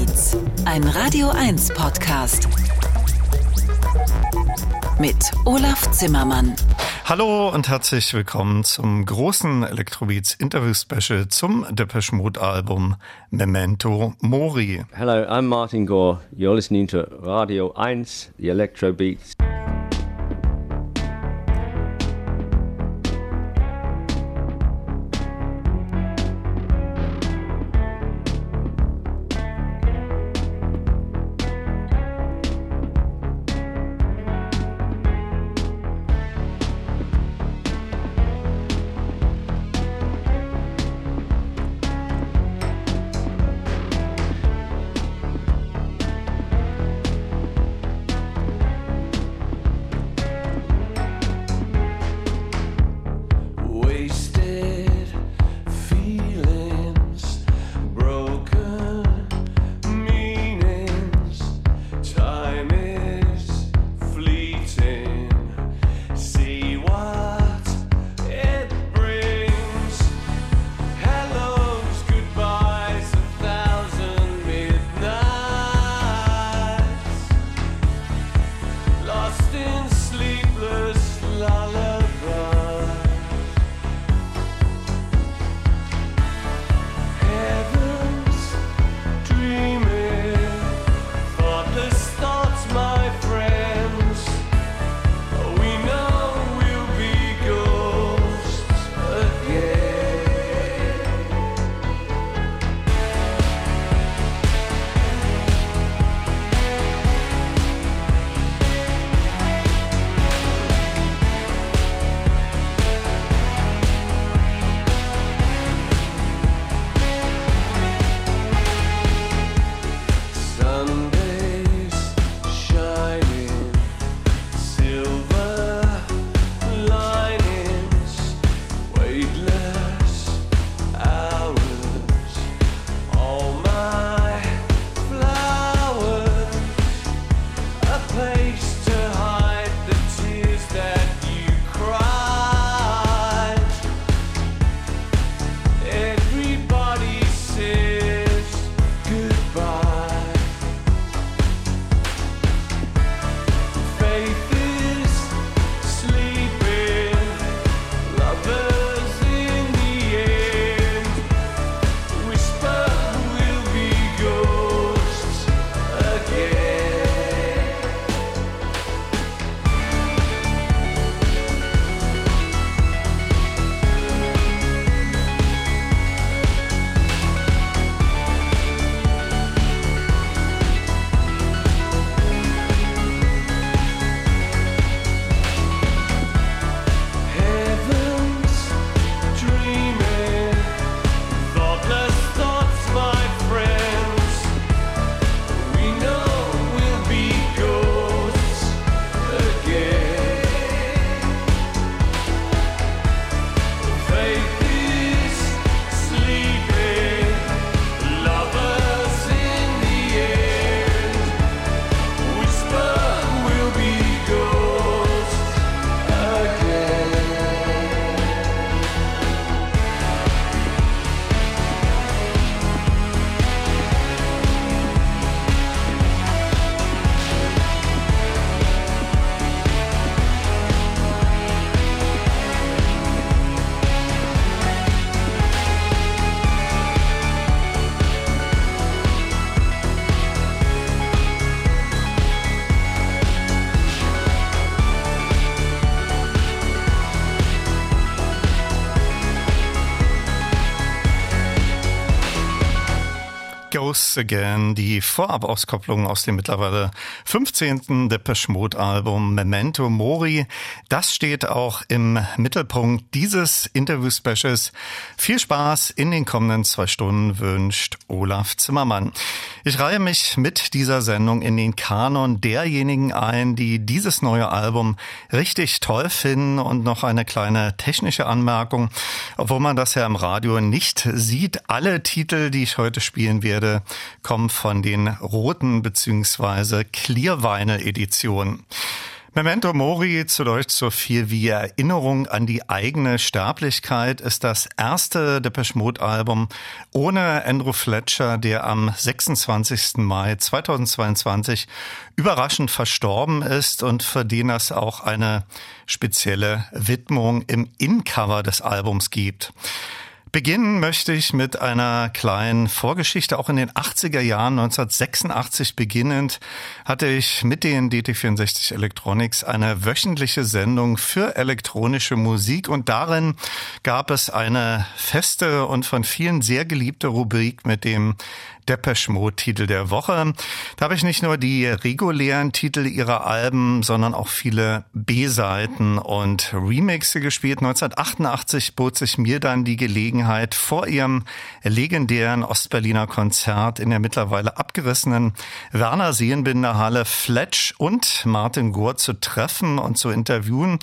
Electrobeats, ein Radio 1 Podcast. Mit Olaf Zimmermann. Hallo und herzlich willkommen zum großen Electrobeats Interview Special zum Depeche Mode Album Memento Mori. Hello, I'm Martin Gore. You're listening to Radio 1, the Electrobeats. Close Again, die Vorabauskopplung aus dem mittlerweile 15. Depeche Mode Album Memento Mori. Das steht auch im Mittelpunkt dieses Interview-Specials. Viel Spaß in den kommenden zwei Stunden wünscht Olaf Zimmermann. Ich reihe mich mit dieser Sendung in den Kanon derjenigen ein, die dieses neue Album richtig toll finden und noch eine kleine technische Anmerkung. Obwohl man das ja im Radio nicht sieht, alle Titel, die ich heute spielen werde, kommen von den roten bzw. Clear Vinyl Editionen. Memento Mori, zu Deutsch so viel wie Erinnerung an die eigene Sterblichkeit, ist das erste Depeche Mode Album ohne Andrew Fletcher, der am 26. Mai 2022 überraschend verstorben ist und für den es auch eine spezielle Widmung im In-Cover des Albums gibt. Beginnen möchte ich mit einer kleinen Vorgeschichte. Auch in den 80er Jahren, 1986 beginnend, hatte ich mit den DT64 Electronics eine wöchentliche Sendung für elektronische Musik und darin gab es eine feste und von vielen sehr geliebte Rubrik mit dem Depeche Mode Titel der Woche. Da habe ich nicht nur die regulären Titel ihrer Alben, sondern auch viele B-Seiten und Remixe gespielt. 1988 bot sich mir dann die Gelegenheit, vor ihrem legendären Ostberliner Konzert in der mittlerweile abgerissenen Werner Seenbinder Halle Fletch und Martin Gore zu treffen und zu interviewen.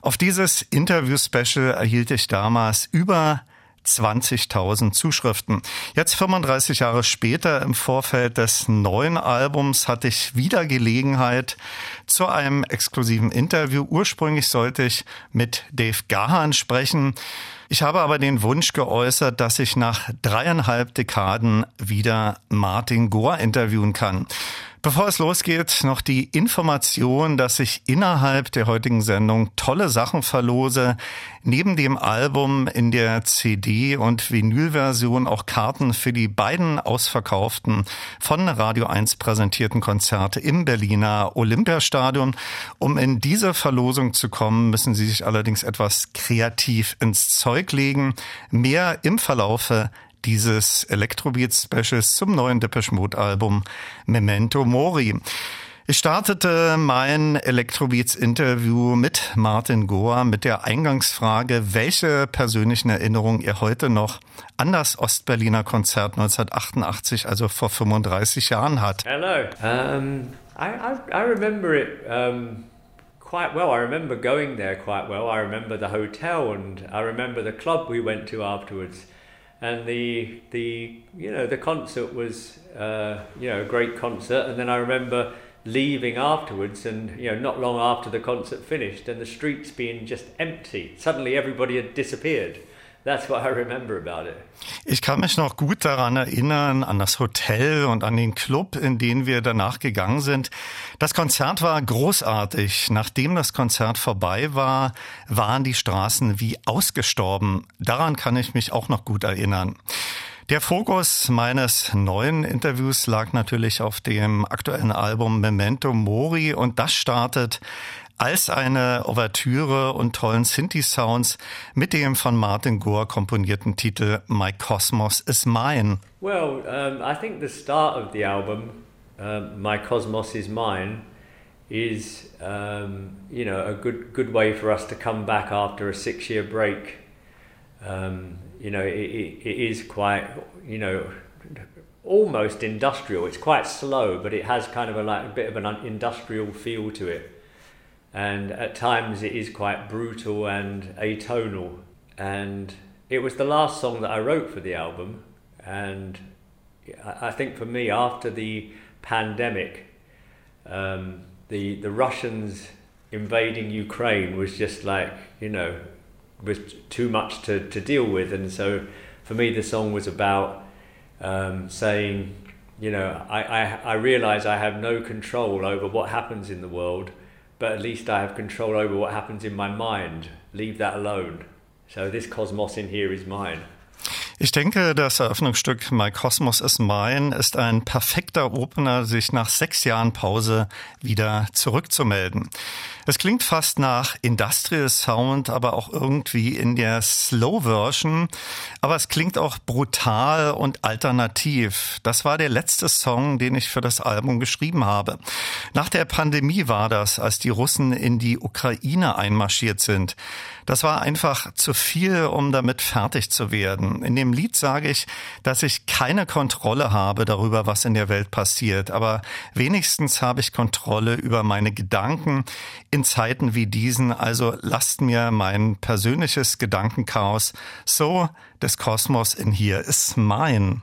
Auf dieses Interview-Special erhielt ich damals über 20.000 Zuschriften. Jetzt 35 Jahre später im Vorfeld des neuen Albums hatte ich wieder Gelegenheit zu einem exklusiven Interview. Ursprünglich sollte ich mit Dave Gahan sprechen. Ich habe aber den Wunsch geäußert, dass ich nach dreieinhalb Dekaden wieder Martin Gore interviewen kann. Bevor es losgeht, noch die Information, dass ich innerhalb der heutigen Sendung tolle Sachen verlose. Neben dem Album in der CD- und Vinylversion auch Karten für die beiden ausverkauften von Radio 1 präsentierten Konzerte im Berliner Olympiastadion. Um in diese Verlosung zu kommen, müssen Sie sich allerdings etwas kreativ ins Zeug legen. Mehr im Verlaufe dieses Electrobeat-Specials zum neuen Depeche Mode Album Memento Mori. Ich startete mein Electrobeats-Interview mit Martin Goa mit der Eingangsfrage, welche persönlichen Erinnerungen er heute noch an das Ostberliner Konzert 1988, also vor 35 Jahren hat. Hello. Um, I, I, I remember it um, quite well. I remember going there quite well. I remember the hotel and I remember the club we went to afterwards. And the the you know the concert was uh, you know a great concert. And then I remember leaving afterwards and you know not long after the concert finished and the streets being just empty. Suddenly everybody had disappeared That's what I remember about it. Ich kann mich noch gut daran erinnern, an das Hotel und an den Club, in den wir danach gegangen sind. Das Konzert war großartig. Nachdem das Konzert vorbei war, waren die Straßen wie ausgestorben. Daran kann ich mich auch noch gut erinnern. Der Fokus meines neuen Interviews lag natürlich auf dem aktuellen Album Memento Mori und das startet als eine Ouvertüre und tollen Synthi-Sounds mit dem von Martin Gore komponierten Titel My Cosmos is Mine. Well, um, I think the start of the album, um, My Cosmos is Mine, is um, you know a good good way for us to come back after a six year break. Um, you know, it, it, it is quite you know almost industrial. It's quite slow, but it has kind of a like a bit of an industrial feel to it. And at times it is quite brutal and atonal. And it was the last song that I wrote for the album, and I think for me, after the pandemic, um, the the Russians invading Ukraine was just like you know was too much to, to deal with, and so for me, the song was about um, saying, you know, I, I, I realize I have no control over what happens in the world but at least I have control over what happens in my mind. Leave that alone. So this cosmos in here is mine. Ich denke, das Eröffnungsstück My Cosmos is Mine ist ein perfekter Opener, sich nach sechs Jahren Pause wieder zurückzumelden. Es klingt fast nach Industrial Sound, aber auch irgendwie in der Slow Version. Aber es klingt auch brutal und alternativ. Das war der letzte Song, den ich für das Album geschrieben habe. Nach der Pandemie war das, als die Russen in die Ukraine einmarschiert sind. Das war einfach zu viel, um damit fertig zu werden. In dem Lied sage ich, dass ich keine Kontrolle habe darüber, was in der Welt passiert. Aber wenigstens habe ich Kontrolle über meine Gedanken in Zeiten wie diesen. Also lasst mir mein persönliches Gedankenchaos so des Kosmos in hier ist mein.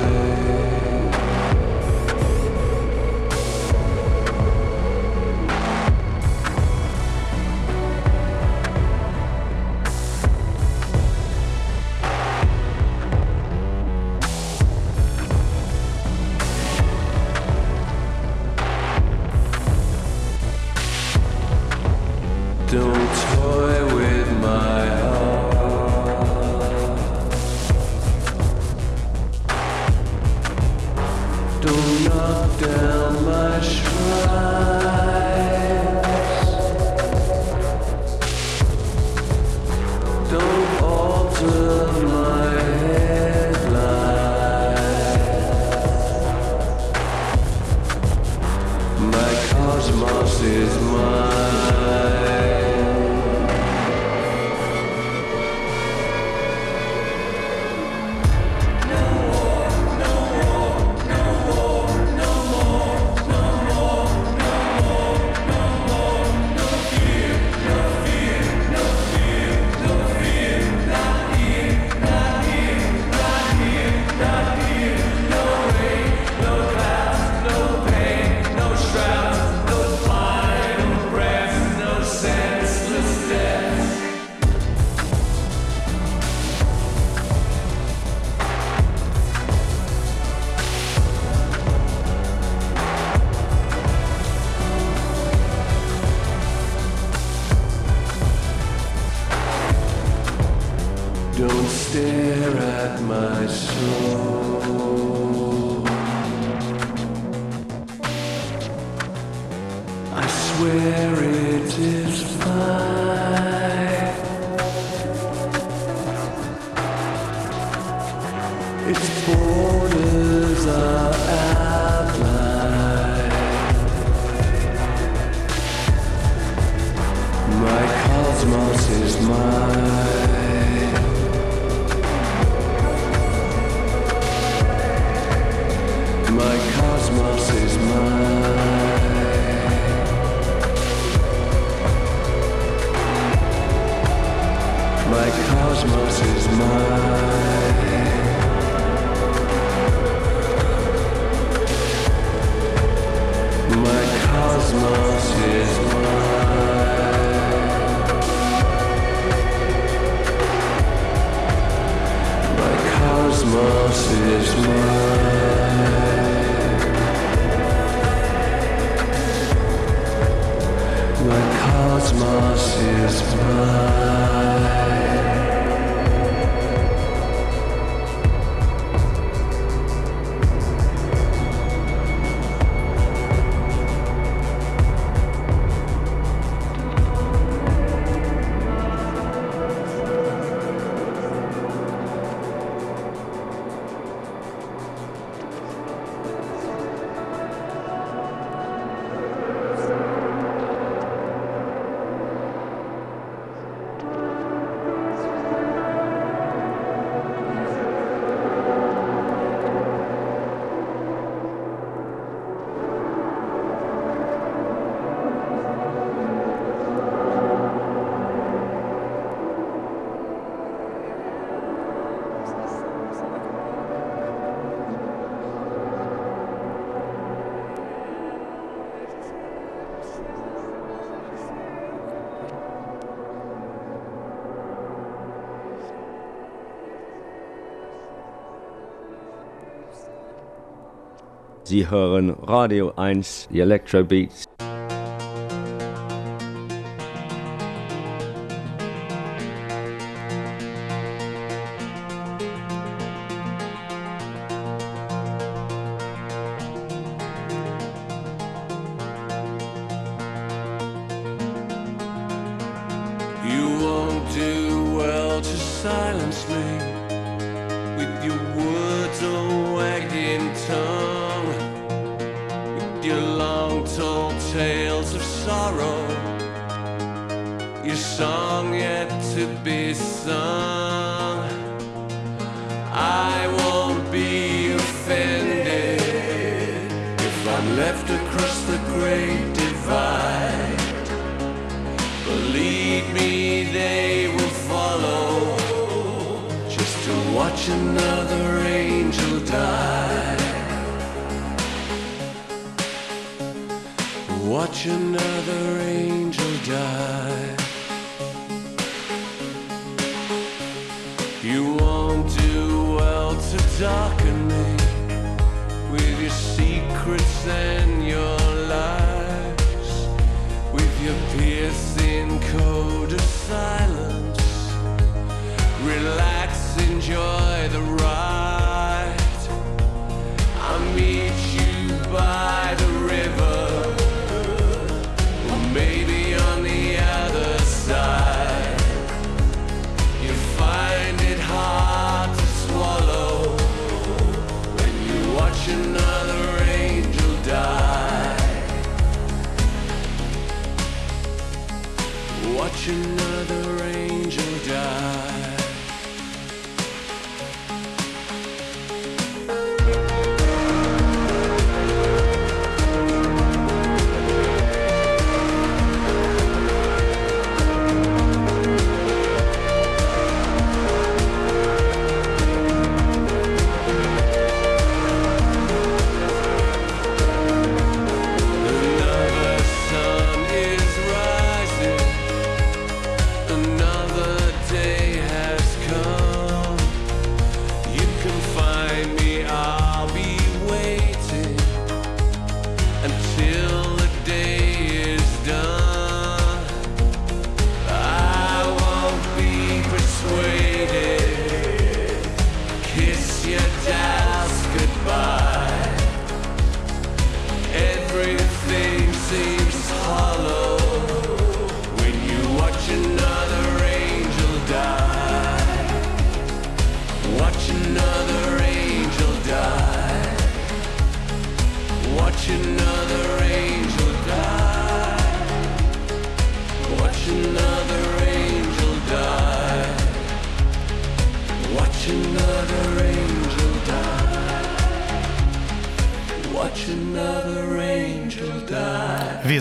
Sie hören Radio 1 Electro Beats.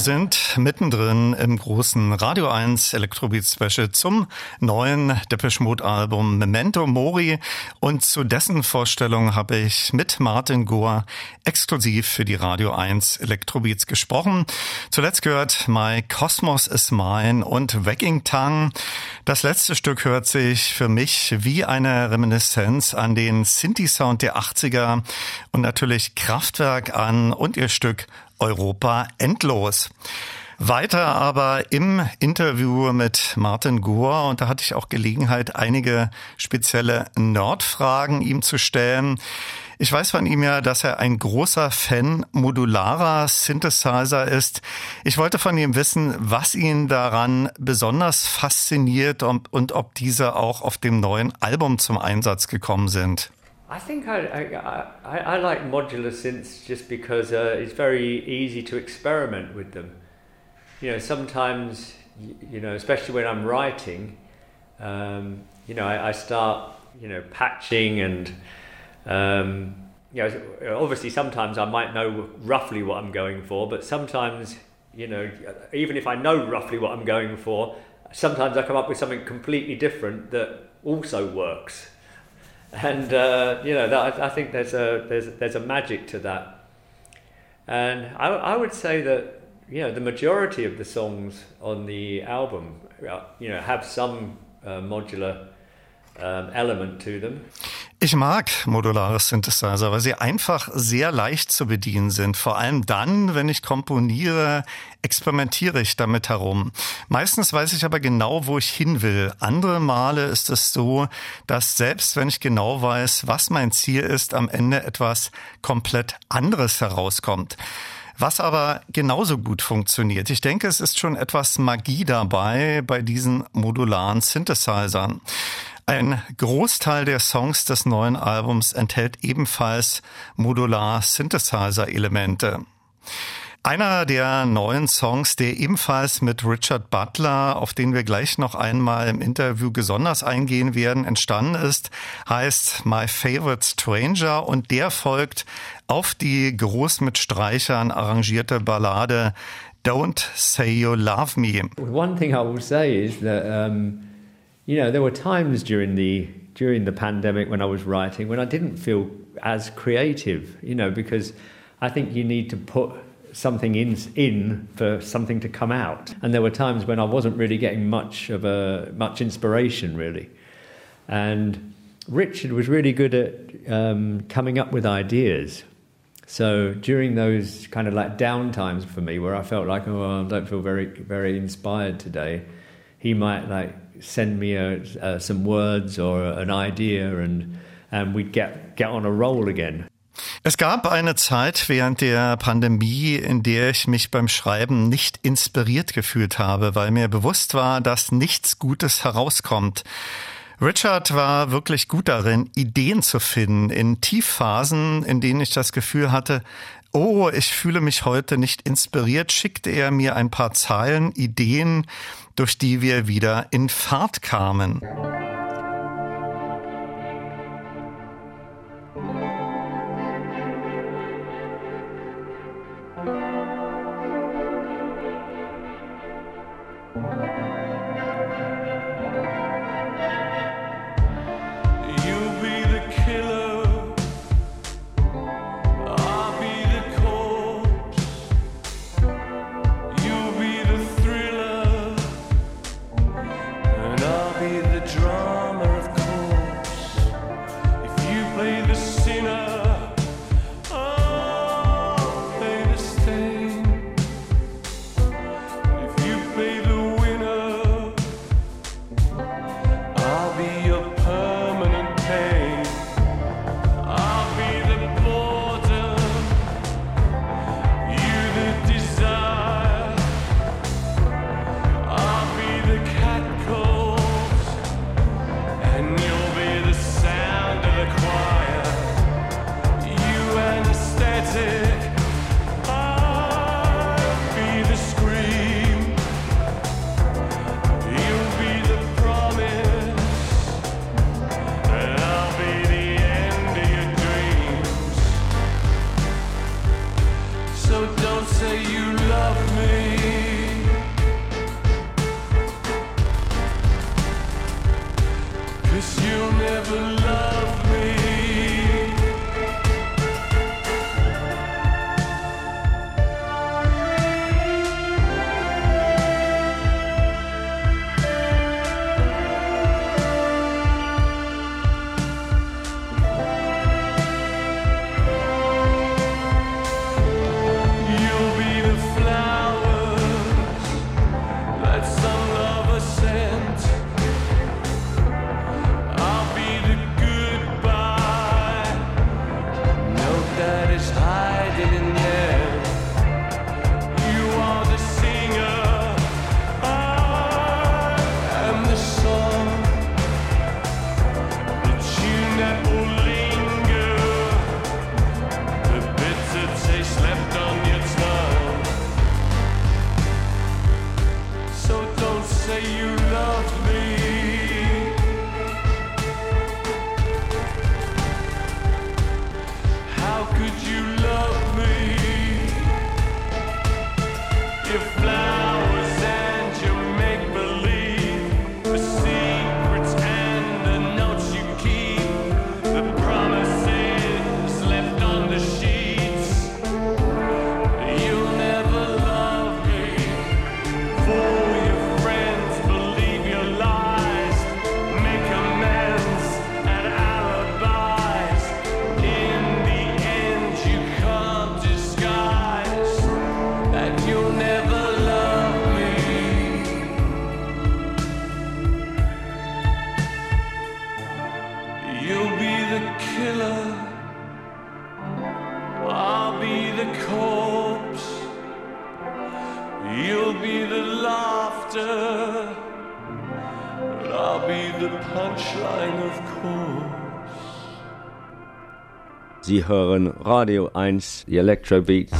Wir sind mittendrin im großen Radio 1 Electrobeat Special zum neuen Depeche Mode Album Memento Mori und zu dessen Vorstellung habe ich mit Martin Gohr exklusiv für die Radio 1 Electrobeats gesprochen. Zuletzt gehört My Cosmos is Mine und Wagging Tongue. Das letzte Stück hört sich für mich wie eine Reminiszenz an den Sinti-Sound der 80er und natürlich Kraftwerk an und ihr Stück Europa endlos. Weiter aber im Interview mit Martin Gohr und da hatte ich auch Gelegenheit, einige spezielle Nerdfragen ihm zu stellen. Ich weiß von ihm ja, dass er ein großer Fan modularer Synthesizer ist. Ich wollte von ihm wissen, was ihn daran besonders fasziniert und, und ob diese auch auf dem neuen Album zum Einsatz gekommen sind. I think I, I, I, I like modular synths just because uh, it's very easy to experiment with them. You know, sometimes, you know, especially when I'm writing, um, you know, I, I start, you know, patching and, um, you know, obviously sometimes I might know roughly what I'm going for, but sometimes, you know, even if I know roughly what I'm going for, sometimes I come up with something completely different that also works and uh, you know that, I think there's a there's there's a magic to that, and I, I would say that you know the majority of the songs on the album, uh, you know, have some uh, modular Ich mag modulare Synthesizer, weil sie einfach sehr leicht zu bedienen sind. Vor allem dann, wenn ich komponiere, experimentiere ich damit herum. Meistens weiß ich aber genau, wo ich hin will. Andere Male ist es so, dass selbst wenn ich genau weiß, was mein Ziel ist, am Ende etwas komplett anderes herauskommt. Was aber genauso gut funktioniert. Ich denke, es ist schon etwas Magie dabei bei diesen modularen Synthesizern. Ein Großteil der Songs des neuen Albums enthält ebenfalls modular Synthesizer-Elemente. Einer der neuen Songs, der ebenfalls mit Richard Butler, auf den wir gleich noch einmal im Interview besonders eingehen werden, entstanden ist, heißt My Favorite Stranger und der folgt auf die groß mit Streichern arrangierte Ballade Don't Say You Love Me. One thing I will say is that um, you know there were times during the during the pandemic when I was writing when I didn't feel as creative, you know, because I think you need to put something in in for something to come out. And there were times when I wasn't really getting much of a much inspiration really. And Richard was really good at um, coming up with ideas. So during those kind of like down times for me, where I felt like oh I don't feel very very inspired today, he might like send me a, uh, some words or an idea, and and we'd get get on a roll again. Es gab eine Zeit während der Pandemie, in der ich mich beim Schreiben nicht inspiriert gefühlt habe, weil mir bewusst war, dass nichts Gutes herauskommt. Richard war wirklich gut darin, Ideen zu finden in Tiefphasen, in denen ich das Gefühl hatte, oh, ich fühle mich heute nicht inspiriert, schickte er mir ein paar Zeilen, Ideen, durch die wir wieder in Fahrt kamen. Sie hören Radio 1 die Electro Beats.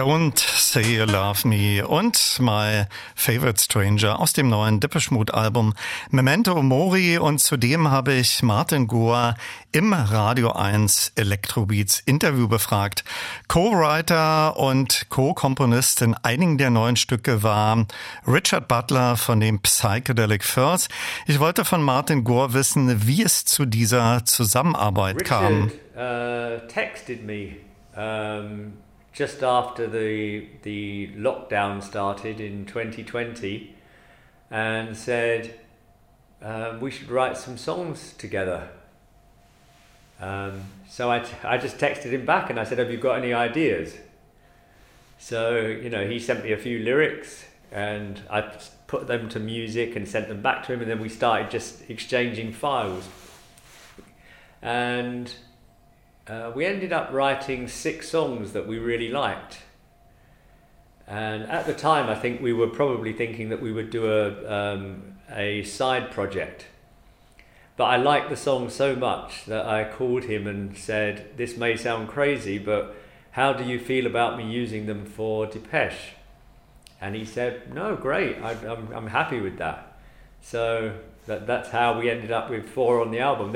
Don't Say You Love Me und My Favorite Stranger aus dem neuen Depeche Mode Album Memento Mori und zudem habe ich Martin Goa im Radio 1 Electrobeats Interview befragt. Co-Writer und Co-Komponist in einigen der neuen Stücke war Richard Butler von dem Psychedelic Furs. Ich wollte von Martin Gore wissen, wie es zu dieser Zusammenarbeit kam. Richard uh, texted me um, just after the the lockdown started in 2020 and said um, we should write some songs together. Um, so I, I just texted him back and I said, Have you got any ideas? So, you know, he sent me a few lyrics and I put them to music and sent them back to him, and then we started just exchanging files. And uh, we ended up writing six songs that we really liked. And at the time, I think we were probably thinking that we would do a, um, a side project. But I liked the song so much that I called him and said, This may sound crazy, but how do you feel about me using them for Depeche? And he said, No, great, I, I'm, I'm happy with that. So that, that's how we ended up with four on the album.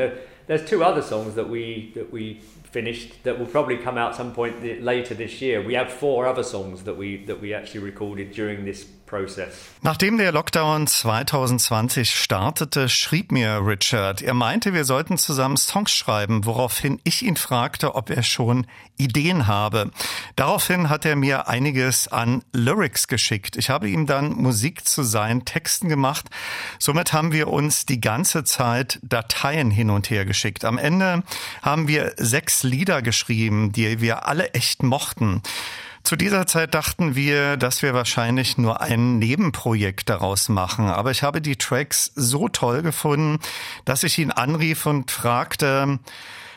There's two other songs that we that we finished that will probably come out some point later this year. We have four other songs that we that we actually recorded during this. Nachdem der Lockdown 2020 startete, schrieb mir Richard, er meinte, wir sollten zusammen Songs schreiben, woraufhin ich ihn fragte, ob er schon Ideen habe. Daraufhin hat er mir einiges an Lyrics geschickt. Ich habe ihm dann Musik zu seinen Texten gemacht. Somit haben wir uns die ganze Zeit Dateien hin und her geschickt. Am Ende haben wir sechs Lieder geschrieben, die wir alle echt mochten. Zu dieser Zeit dachten wir, dass wir wahrscheinlich nur ein Nebenprojekt daraus machen. Aber ich habe die Tracks so toll gefunden, dass ich ihn anrief und fragte,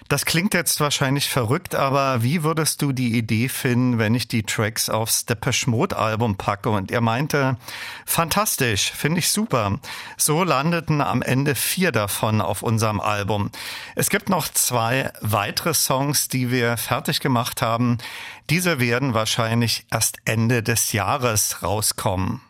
das klingt jetzt wahrscheinlich verrückt, aber wie würdest du die Idee finden, wenn ich die Tracks aufs Depeche Mode Album packe? Und er meinte, fantastisch, finde ich super. So landeten am Ende vier davon auf unserem Album. Es gibt noch zwei weitere Songs, die wir fertig gemacht haben. Diese werden wahrscheinlich erst Ende des Jahres rauskommen.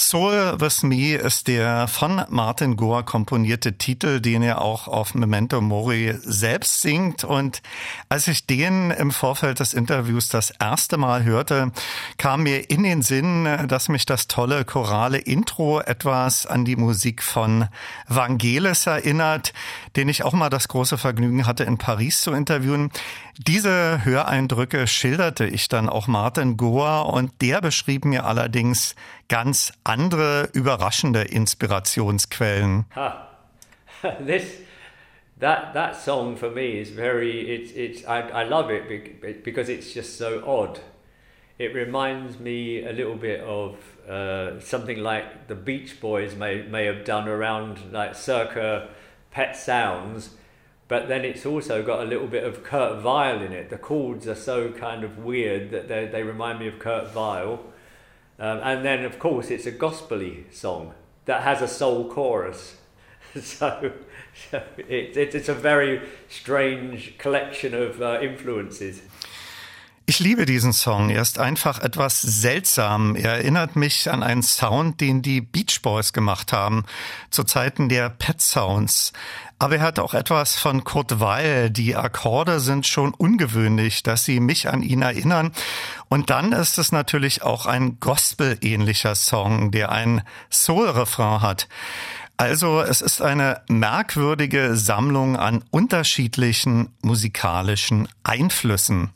Soul With Me ist der von Martin Gore komponierte Titel, den er auch auf Memento Mori selbst singt. Und als ich den im Vorfeld des Interviews das erste Mal hörte, kam mir in den Sinn, dass mich das tolle chorale Intro etwas an die Musik von Vangelis erinnert, den ich auch mal das große Vergnügen hatte, in Paris zu interviewen. Diese Höreindrücke schilderte ich dann auch Martin Gore und der beschrieb mir allerdings ganz andere überraschende Inspirationsquellen. Huh. this that that song for me is very it's it's I, I love it because it's just so odd. It reminds me a little bit of uh, something like the Beach Boys may may have done around like circa Pet Sounds but then it's also got a little bit of Kurt Weill in it. The chords are so kind of weird that they, they remind me of Kurt Weill. Um, and then, of course, it's a gospely song that has a soul chorus. so, so it, it, it's a very strange collection of uh, influences. Ich liebe diesen Song. Er ist einfach etwas seltsam. Er erinnert mich an einen Sound, den die Beach Boys gemacht haben, zu Zeiten der Pet Sounds. Aber er hat auch etwas von Kurt Weil. Die Akkorde sind schon ungewöhnlich, dass sie mich an ihn erinnern. Und dann ist es natürlich auch ein Gospel-ähnlicher Song, der ein Soul-Refrain hat. Also es ist eine merkwürdige Sammlung an unterschiedlichen musikalischen Einflüssen.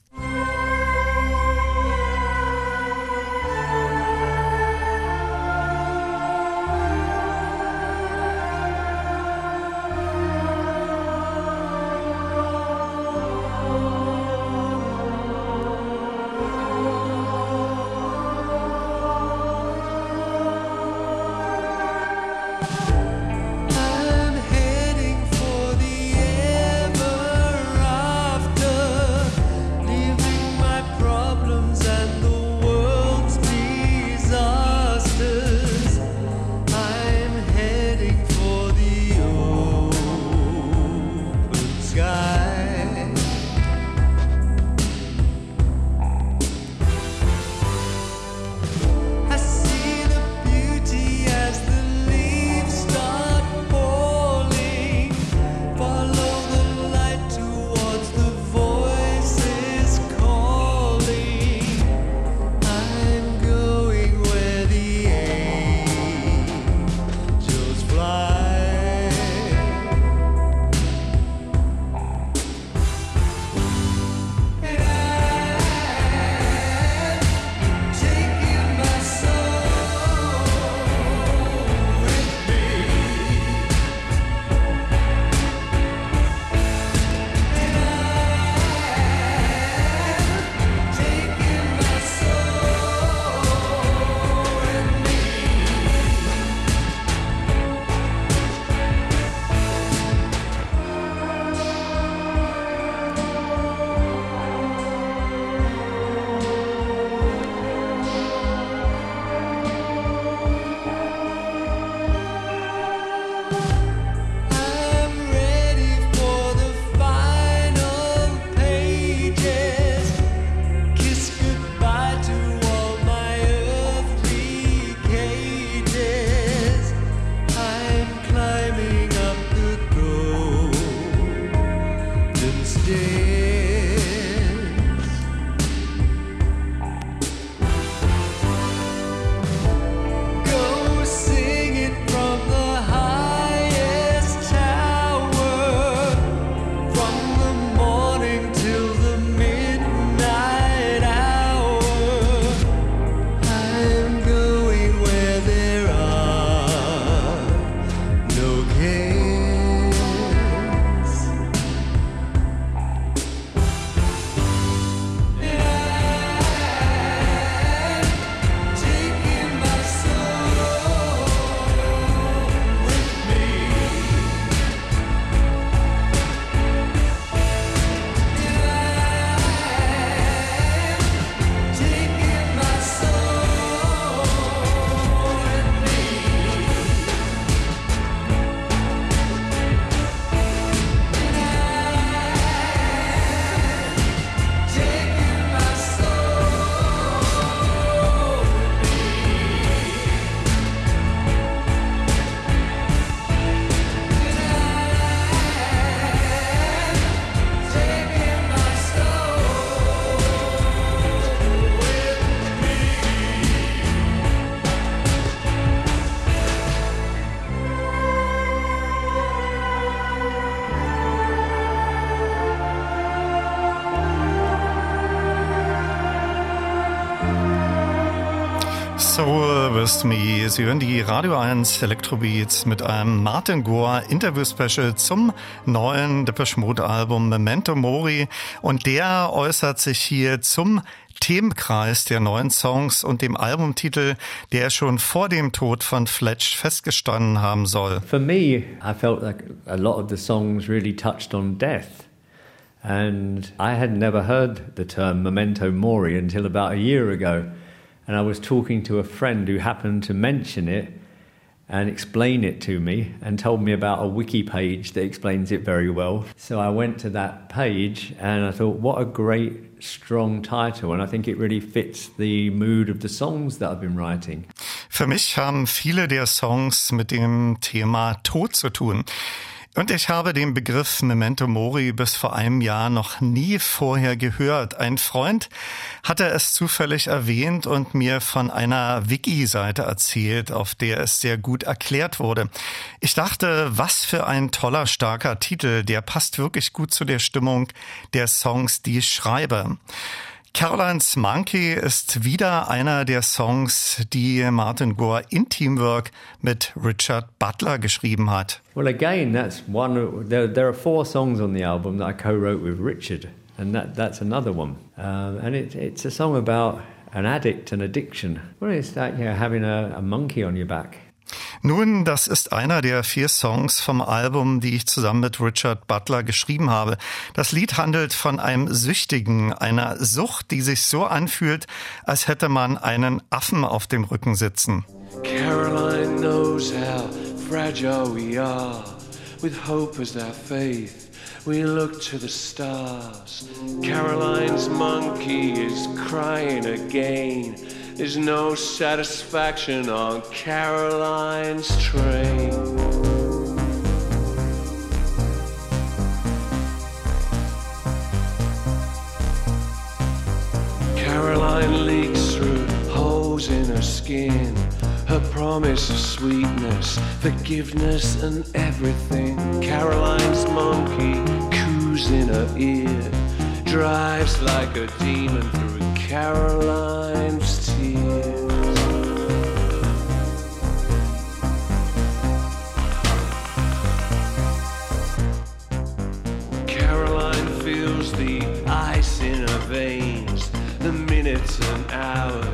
Me. Sie hören die Radio 1 Electrobeats mit einem Martin Gore Interview-Special zum neuen Depeche Mode Album Memento Mori. Und der äußert sich hier zum Themenkreis der neuen Songs und dem Albumtitel, der schon vor dem Tod von Fletch festgestanden haben soll. For me, I felt like a lot of the songs really touched on death. And I had never heard the term memento mori until about a year ago. And I was talking to a friend who happened to mention it and explain it to me and told me about a wiki page that explains it very well. So I went to that page and I thought, what a great, strong title. And I think it really fits the mood of the songs that I've been writing. Für mich haben viele der Songs mit dem Thema Tod zu tun. Und ich habe den Begriff Memento Mori bis vor einem Jahr noch nie vorher gehört. Ein Freund hatte es zufällig erwähnt und mir von einer Wiki-Seite erzählt, auf der es sehr gut erklärt wurde. Ich dachte, was für ein toller, starker Titel. Der passt wirklich gut zu der Stimmung der Songs, die ich schreibe. Caroline's Monkey ist wieder einer der Songs, die Martin Gore in Teamwork mit Richard Butler geschrieben hat. Well, again, that's one. There, there are four songs on the album that I co-wrote with Richard, and that, that's another one. Um, and it, it's a song about an addict and addiction. Well, it's like you know, having a, a monkey on your back. Nun, das ist einer der vier Songs vom Album, die ich zusammen mit Richard Butler geschrieben habe. Das Lied handelt von einem Süchtigen, einer Sucht, die sich so anfühlt, als hätte man einen Affen auf dem Rücken sitzen. Caroline knows how fragile we are. With hope as our faith, we look to the stars. Caroline's monkey is crying again. There's no satisfaction on Caroline's train. Caroline leaks through holes in her skin. Her promise of sweetness, forgiveness, and everything. Caroline's monkey coos in her ear, drives like a demon through Caroline's hours,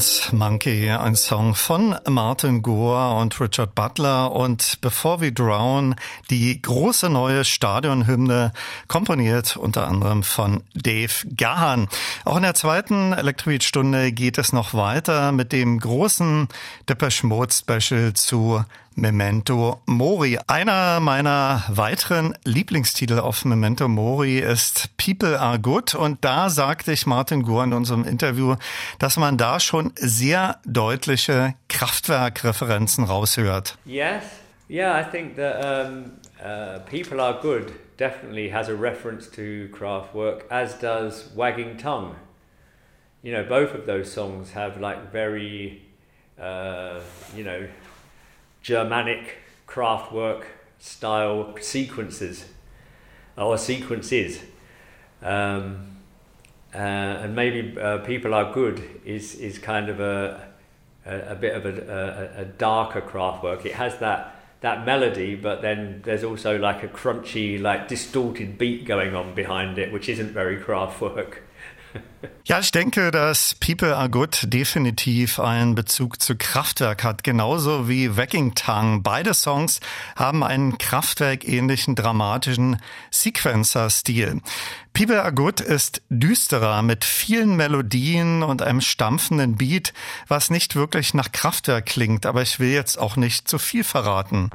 Caroline's Monkey, ein Song von Martin Gore und Richard Butler und Before We Drown, die große neue Stadionhymne, komponiert unter anderem von Dave Gahan. Auch in der zweiten Elektroid-Stunde geht es noch weiter mit dem großen Depeche Mode Special zu Memento Mori. Einer meiner weiteren Lieblingstitel auf Memento Mori ist People Are Good und da sagte ich Martin Gore in unserem Interview, dass man da schon sehr deutliche Kraftwerkreferenzen raushört. Yes, yeah, I think that um, uh, People Are Good definitely has a reference to Kraftwerk, as does Wagging Tongue. You know, both of those songs have like very, uh, you know, Germanic craftwork style sequences or sequences. Um, uh, and maybe uh, people are good is is kind of a a, a bit of a, a, a darker craftwork. It has that that melody, but then there's also like a crunchy, like distorted beat going on behind it, which isn't very craftwork. Ja, ich denke, dass People Are Good definitiv einen Bezug zu Kraftwerk hat, genauso wie Wacking Tongue. Beide Songs haben einen Kraftwerk-ähnlichen dramatischen Sequencer-Stil. People Are Good ist düsterer mit vielen Melodien und einem stampfenden Beat, was nicht wirklich nach Kraftwerk klingt, aber ich will jetzt auch nicht zu viel verraten.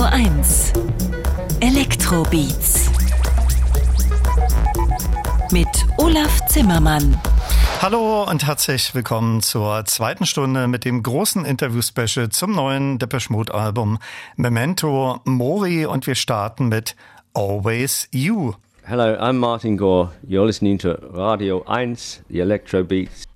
Radio 1 Elektrobeats mit Olaf Zimmermann. Hallo und herzlich willkommen zur zweiten Stunde mit dem großen Interview-Special zum neuen Depeche Mode Album Memento Mori und wir starten mit Always You. Hello, I'm Martin Gore. You're listening to Radio 1, the Electro Beats.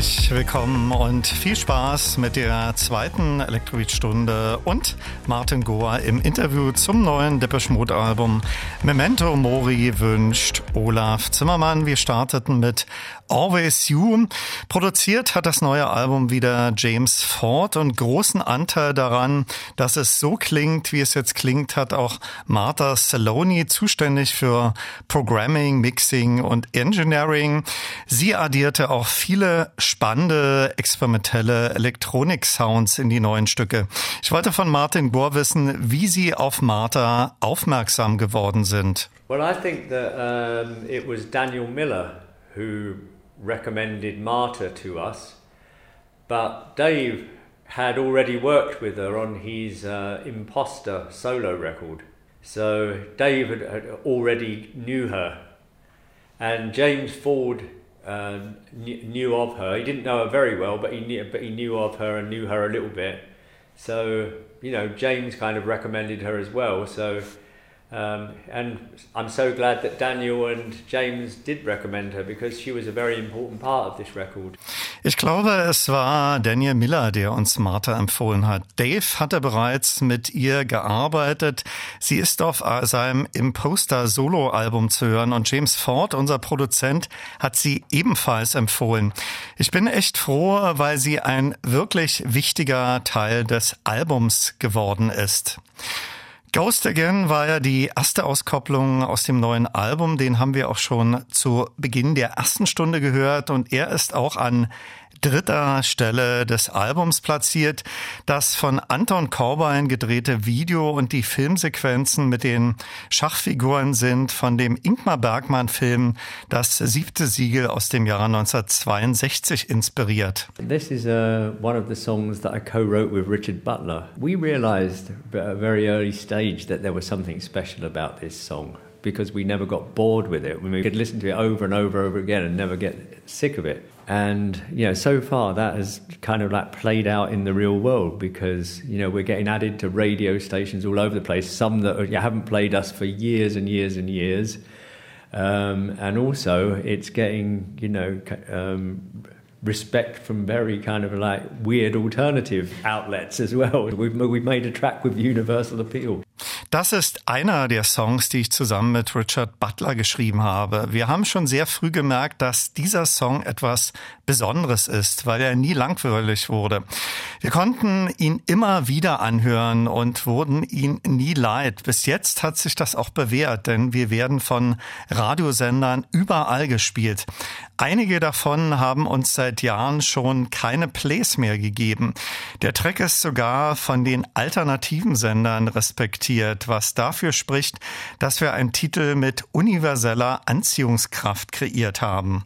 Herzlich willkommen und viel Spaß mit der zweiten Elektrobeat-Stunde und Martin Goa im Interview zum neuen Depeche Mode Album Memento Mori wünscht Olaf Zimmermann. Wir starteten mit Always You. Produziert hat das neue Album wieder James Ford und großen Anteil daran, dass es so klingt, wie es jetzt klingt, hat auch Martha Saloni, zuständig für Programming, Mixing und Engineering. Sie addierte auch viele spannende experimentelle Elektronik-Sounds in die neuen Stücke. Ich wollte von Martin Gore wissen, wie Sie auf Martha aufmerksam geworden sind. Well, I think that um, it was Daniel Miller who recommended Marta to us, but Dave had already worked with her on his uh, Imposter solo record. So David already knew her, and James Ford um, knew, knew of her. He didn't know her very well, but he knew, but he knew of her and knew her a little bit. So you know, James kind of recommended her as well. So Um, and I'm so glad that Daniel and James did recommend her because she was a very important part of this record. Ich glaube, es war Daniel Miller, der uns Martha empfohlen hat. Dave hatte bereits mit ihr gearbeitet. Sie ist auf seinem Imposter Solo-Album zu hören und James Ford, unser Produzent, hat sie ebenfalls empfohlen. Ich bin echt froh, weil sie ein wirklich wichtiger Teil des Albums geworden ist. Ghost Again war ja die erste Auskopplung aus dem neuen Album. Den haben wir auch schon zu Beginn der ersten Stunde gehört und er ist auch an dritter Stelle des Albums platziert. Das von Anton Korbein gedrehte Video und die Filmsequenzen mit den Schachfiguren sind von dem Ingmar Bergmann Film Das siebte Siegel aus dem Jahre 1962 inspiriert. This is uh, one of the songs that I co-wrote with Richard Butler. We realized at a very early stage that there was something special about this song. because we never got bored with it. We could listen to it over and over and over again and never get sick of it. And you know, so far that has kind of like played out in the real world because you know we're getting added to radio stations all over the place. Some that haven't played us for years and years and years, um, and also it's getting you know um, respect from very kind of like weird alternative outlets as well. We've we've made a track with universal appeal. Das ist einer der Songs, die ich zusammen mit Richard Butler geschrieben habe. Wir haben schon sehr früh gemerkt, dass dieser Song etwas Besonderes ist, weil er nie langweilig wurde. Wir konnten ihn immer wieder anhören und wurden ihn nie leid. Bis jetzt hat sich das auch bewährt, denn wir werden von Radiosendern überall gespielt. Einige davon haben uns seit Jahren schon keine Plays mehr gegeben. Der Track ist sogar von den alternativen Sendern respektiert, was dafür spricht, dass wir einen Titel mit universeller Anziehungskraft kreiert haben.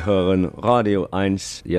Sie hören Radio 1, die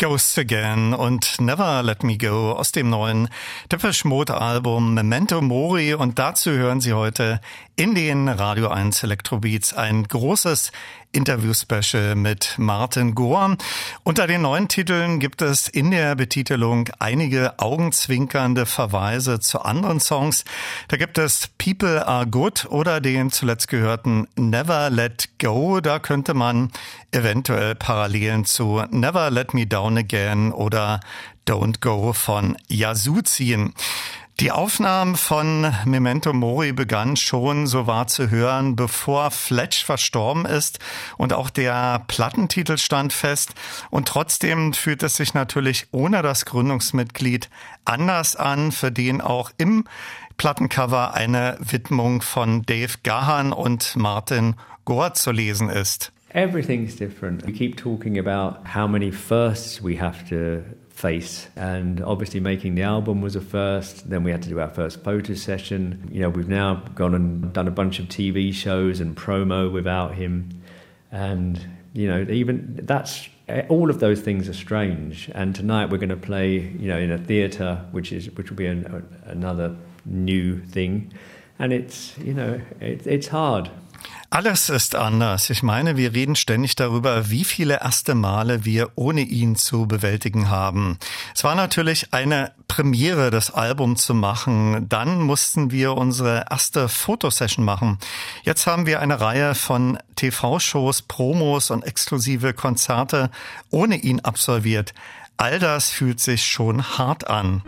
Ghosts Again und Never Let Me Go aus dem neuen Depeche Mode Album Memento Mori. Und dazu hören Sie heute in den Radio 1 Electrobeats ein großes Interview-Special mit Martin Gohr. Unter den neuen Titeln gibt es in der Betitelung einige augenzwinkernde Verweise zu anderen Songs. Da gibt es People Are Good oder den zuletzt gehörten Never Let Go. Da könnte man eventuell Parallelen zu Never Let Me Down Again oder Don't Go von Yazoo ziehen. Die Aufnahmen von Memento Mori begannen schon, so war zu hören, bevor Fletch verstorben ist und auch der Plattentitel stand fest. Und trotzdem fühlt es sich natürlich ohne das Gründungsmitglied anders an, für den auch im Plattencover eine Widmung von Dave Gahan und Martin Gore zu lesen ist. Everything's different. We keep talking about how many firsts we have to face. And obviously, making the album was a first. Then we had to do our first photo session. You know, we've now gone and done a bunch of TV shows and promo without him. And, you know, even that's eh, all of those things are strange. And tonight we're going to play, you know, in a theatre, which is which will be an, another new thing. And it's, you know, it, it's hard. Alles ist anders. Ich meine, wir reden ständig darüber, wie viele erste Male wir ohne ihn zu bewältigen haben. Es war natürlich eine Premiere, das Album zu machen. Dann mussten wir unsere erste Fotosession machen. Jetzt haben wir eine Reihe von TV-Shows, Promos und exklusive Konzerte ohne ihn absolviert. All das fühlt sich schon hart an.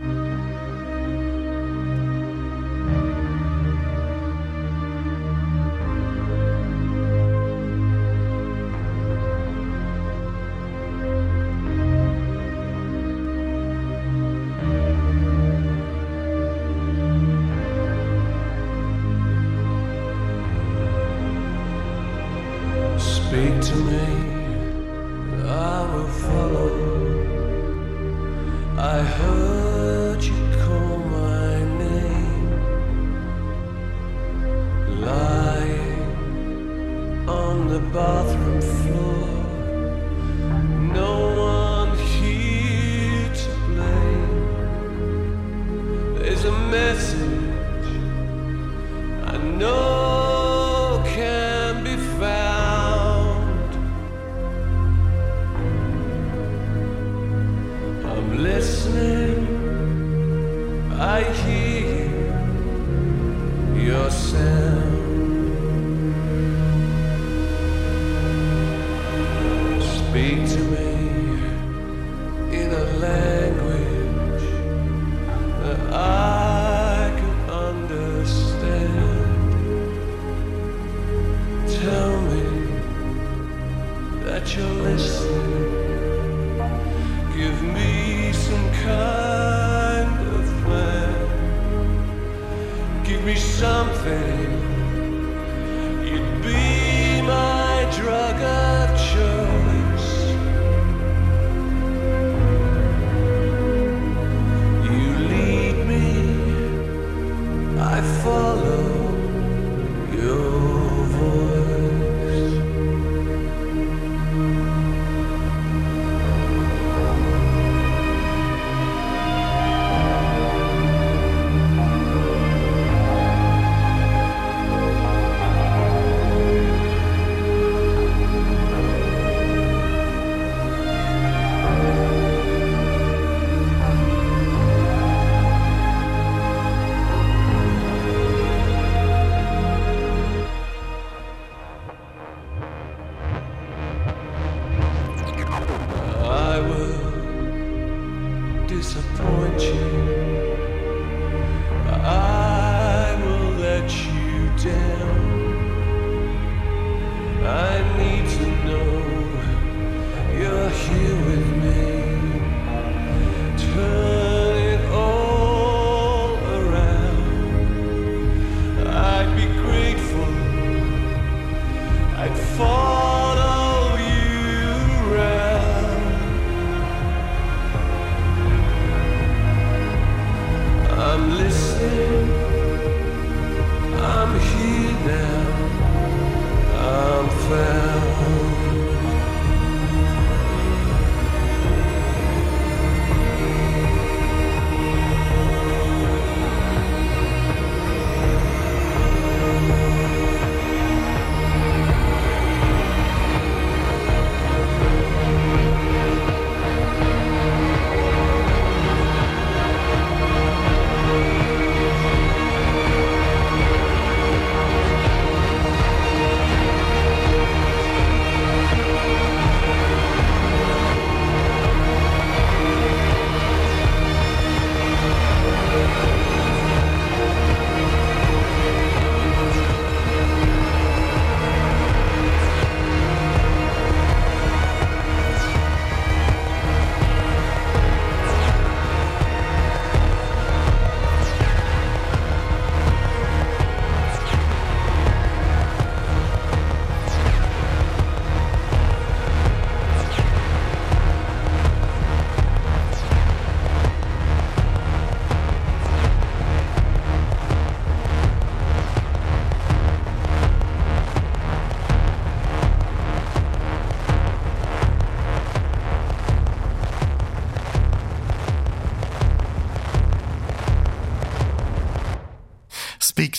follow.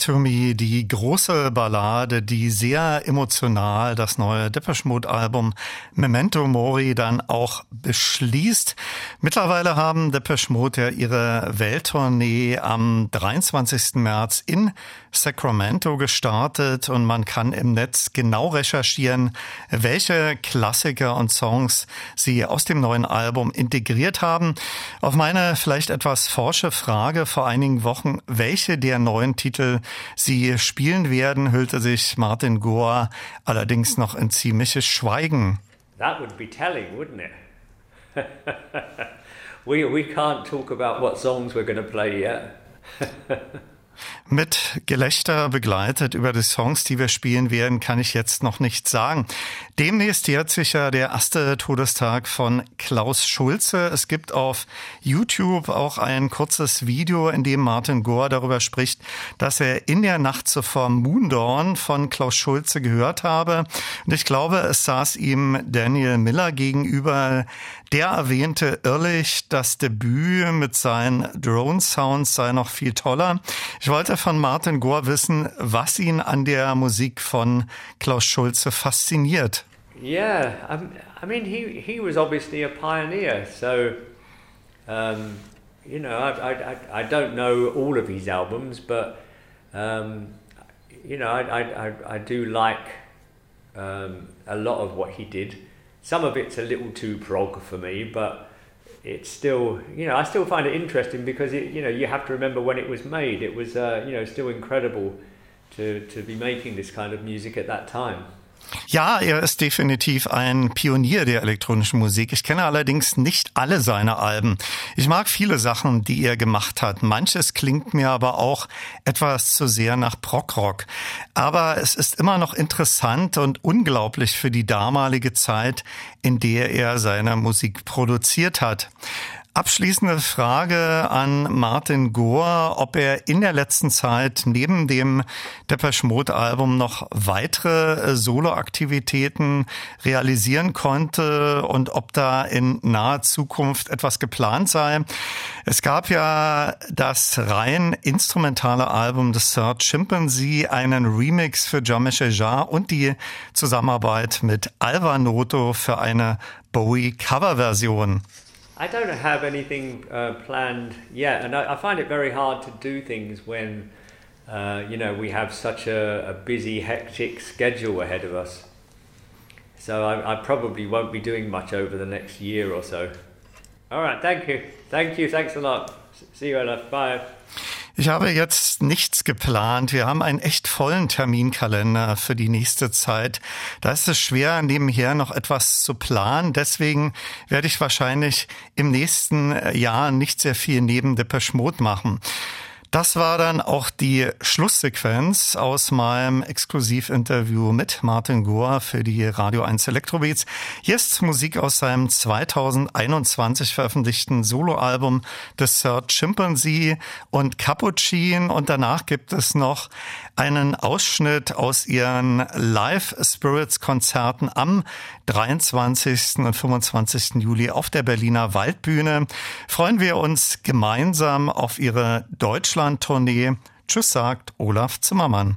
To Me, die große Ballade, die sehr emotional das neue Depeche Mode Album Memento Mori dann auch beschließt. Mittlerweile haben Depeche Mode ja ihre Welttournee am 23. März in Sacramento gestartet und man kann im Netz genau recherchieren, welche Klassiker und Songs sie aus dem neuen Album integriert haben. Auf meine vielleicht etwas forsche Frage vor einigen Wochen, welche der neuen Titel sie spielen werden, hüllte sich Martin Gore allerdings noch in ziemliches Schweigen. That would be telling, wouldn't it? we, we can't talk about what songs we're going to play yet. Mit Gelächter begleitet über die Songs, die wir spielen werden, kann ich jetzt noch nichts sagen. Demnächst jährt sich ja der erste Todestag von Klaus Schulze. Es gibt auf YouTube auch ein kurzes Video, in dem Martin Gore darüber spricht, dass er in der Nacht zuvor Moondorn von Klaus Schulze gehört habe. Und ich glaube, es saß ihm Daniel Miller gegenüber, der erwähnte ehrlich, das Debüt mit seinen Drone-Sounds sei noch viel toller. Ich wollte von Martin Gore wissen, was ihn an der Musik von Klaus Schulze fasziniert. Yeah, I mean, he, he was obviously a pioneer, so, um, you know, I, I, I don't know all of his albums, but, um, you know, I, I, I do like um, a lot of what he did. Some of it's a little too prog for me, but it's still, you know, I still find it interesting because it, you know, you have to remember when it was made. It was, uh, you know, still incredible to to be making this kind of music at that time. Ja, er ist definitiv ein Pionier der elektronischen Musik. Ich kenne allerdings nicht alle seine Alben. Ich mag viele Sachen, die er gemacht hat. Manches klingt mir aber auch etwas zu sehr nach Prog-Rock. Aber es ist immer noch interessant und unglaublich für die damalige Zeit, in der er seine Musik produziert hat. Abschließende Frage an Martin Gore, ob er in der letzten Zeit neben dem Depeche Album noch weitere äh, Soloaktivitäten realisieren konnte und ob da in naher Zukunft etwas geplant sei. Es gab ja das rein instrumentale Album The Third Chimpanzee, einen Remix für Jean-Michel und die Zusammenarbeit mit Alva Noto für eine Bowie Coverversion. I don't have anything uh, planned yet, and I, I, find it very hard to do things when uh, you know we have such a, a, busy, hectic schedule ahead of us. So I, I, probably won't be doing much over the next year or so. All right, thank you, thank you, thanks a lot. See you, Ella. Bye. Ich habe jetzt nichts geplant. Wir haben einen echt vollen Terminkalender für die nächste Zeit. Da ist es schwer, nebenher noch etwas zu planen. Deswegen werde ich wahrscheinlich im nächsten Jahr nicht sehr viel neben Depeche Mode machen. Das war dann auch die Schlusssequenz aus meinem Exklusivinterview mit Martin Gore für die Radio 1 Electrobeats. Hier ist Musik aus seinem 2021 veröffentlichten Soloalbum The Third Chimpanzee und Cappuccin und danach gibt es noch einen Ausschnitt aus ihren Live Spirits Konzerten am 23. und 25. Juli auf der Berliner Waldbühne. Freuen wir uns gemeinsam auf ihre Deutschland-Tournee. Tschüss sagt Olaf Zimmermann.